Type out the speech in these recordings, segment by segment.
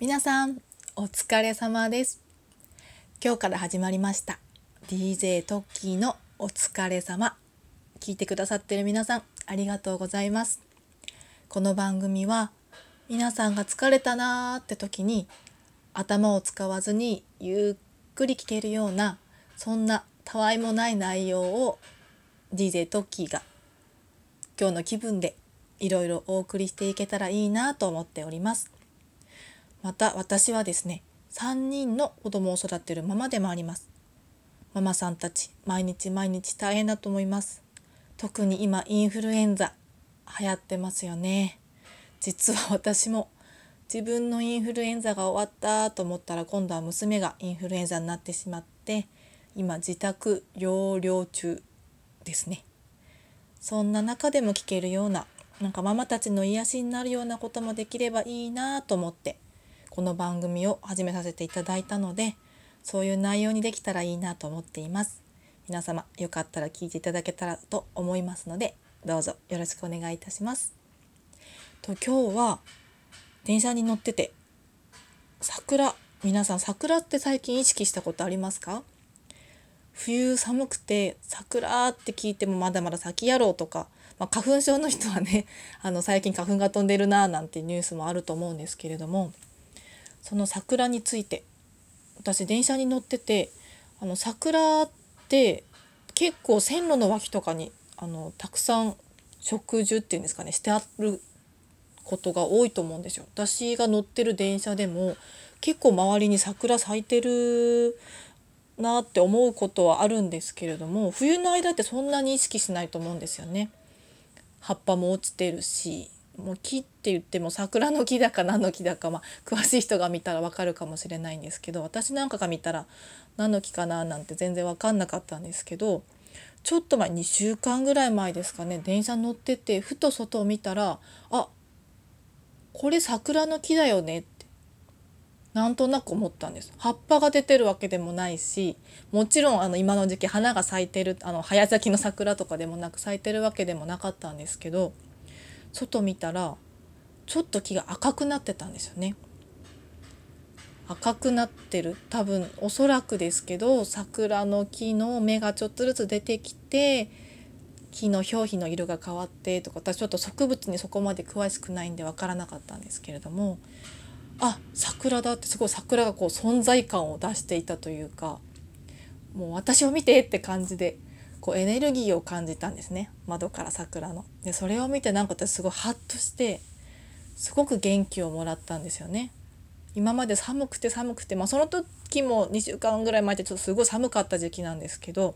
皆さんお疲れ様です。今日から始まりました。DJ トッキーのお疲れ様。聞いてくださってる皆さんありがとうございます。この番組は皆さんが疲れたなーって時に頭を使わずにゆっくり聞けるようなそんなたわいもない内容を DJ トッキーが今日の気分でいろいろお送りしていけたらいいなと思っております。また私はですね3人の子供を育てるママでもあります。ママさんたち毎日毎日大変だと思います。特に今インフルエンザ流行ってますよね。実は私も自分のインフルエンザが終わったと思ったら今度は娘がインフルエンザになってしまって今自宅療養中ですね。そんな中でも聞けるようななんかママたちの癒しになるようなこともできればいいなと思ってこの番組を始めさせていただいたのでそういう内容にできたらいいなと思っています。皆様よかったら聞いていただけたらと思いますのでどうぞよろしくお願いいたします。と今日は電車に乗ってて桜皆さん桜って最近意識したことありますか？冬寒くて桜って聞いてもまだまだ先やろうとか、まあ、花粉症の人はねあの最近花粉が飛んでるなーなんてニュースもあると思うんですけれどもその桜について私電車に乗っててあの桜って結構線路の脇とかにあのたくさん植樹っていうんですかねしてあることが多いと思うんですよ。私が乗ってる電車でも結構周りに桜咲いてるなって思うことはあるんですけれども冬の間ってそんなに意識しないと思うんですよね。葉っぱも落ちてるしもう木って言っても桜の木だか何の木だか、まあ、詳しい人が見たらわかるかもしれないんですけど私なんかが見たら何の木かななんて全然分かんなかったんですけどちょっと前2週間ぐらい前ですかね電車乗っててふと外を見たらあこれ桜の木だよねってなんとなく思ったんです。葉っぱが出てるわけでもないしもちろんあの今の時期花が咲いてるあの早咲きの桜とかでもなく咲いてるわけでもなかったんですけど外見たらちょっと木が赤くなってたんですよね。赤くなってる多分おそらくですけど桜の木の芽がちょっとずつ出てきて木の表皮の色が変わってとか私ちょっと植物にそこまで詳しくないんで分からなかったんですけれどもあ桜だってすごい桜がこう存在感を出していたというかもう私を見てって感じでこうエネルギーを感じたんですね窓から桜の。でそれを見てなんか私すごいハッとしてすごく元気をもらったんですよね。今まで寒くて寒くて、まあ、その時も2週間ぐらい前ってちょっとすごい寒かった時期なんですけど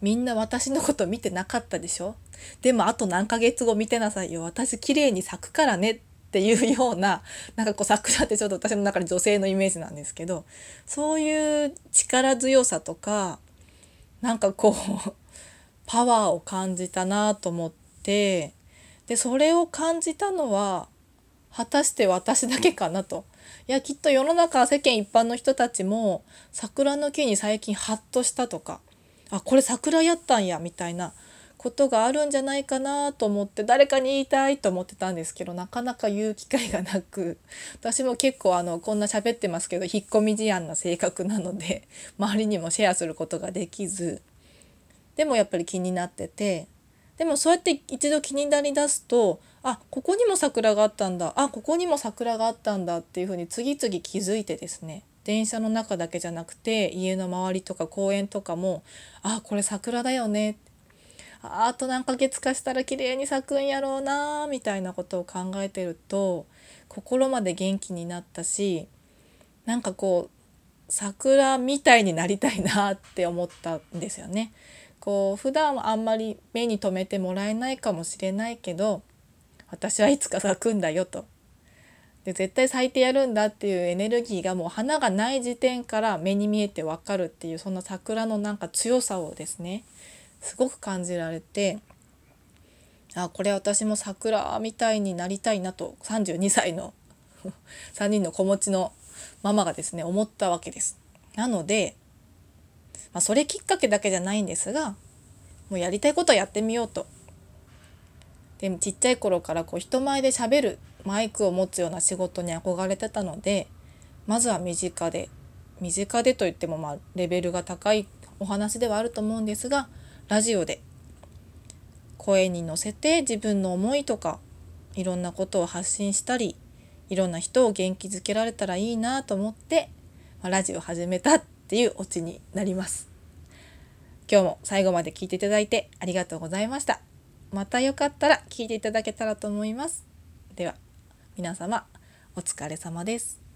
みんな私のこと見てなかったでしょ？でもあと何ヶ月後見てなさいよ私綺麗に咲くからねっていうようななんかこう桜ってちょっと私の中で女性のイメージなんですけどそういう力強さとかなんかこう パワーを感じたなと思ってでそれを感じたのは果たして私だけかなと。いやきっと世の中世間一般の人たちも桜の木に最近ハッとしたとかあこれ桜やったんやみたいなことがあるんじゃないかなと思って誰かに言いたいと思ってたんですけどなかなか言う機会がなく私も結構あのこんな喋ってますけど引っ込み思案な性格なので 周りにもシェアすることができずでもやっぱり気になっててでもそうやって一度気になりだすとあここにも桜があったんだあここにも桜があったんだっていうふうに次々気づいてですね電車の中だけじゃなくて家の周りとか公園とかもあこれ桜だよねあと何ヶ月かしたら綺麗に咲くんやろうなみたいなことを考えてると心まで元気になったしなんかこう桜みたいになりたいなって思ったんですよね。こう普段はあんまり目に留めてもらえないかもしれないけど私はいつか咲くんだよと。で絶対咲いてやるんだっていうエネルギーがもう花がない時点から目に見えてわかるっていうそんな桜のなんか強さをですねすごく感じられてあこれ私も桜みたいになりたいなと32歳の 3人の子持ちのママがですね思ったわけです。なのでまあ、それきっかけだけじゃないんですがもうやりたいことはやってみようと。でちっちゃい頃からこう人前でしゃべるマイクを持つような仕事に憧れてたのでまずは身近で身近でといってもまあレベルが高いお話ではあると思うんですがラジオで声に乗せて自分の思いとかいろんなことを発信したりいろんな人を元気づけられたらいいなと思って、まあ、ラジオ始めたっていうオチになります。今日も最後まで聞いていただいてありがとうございました。またよかったら聞いていただけたらと思います。では皆様お疲れ様です。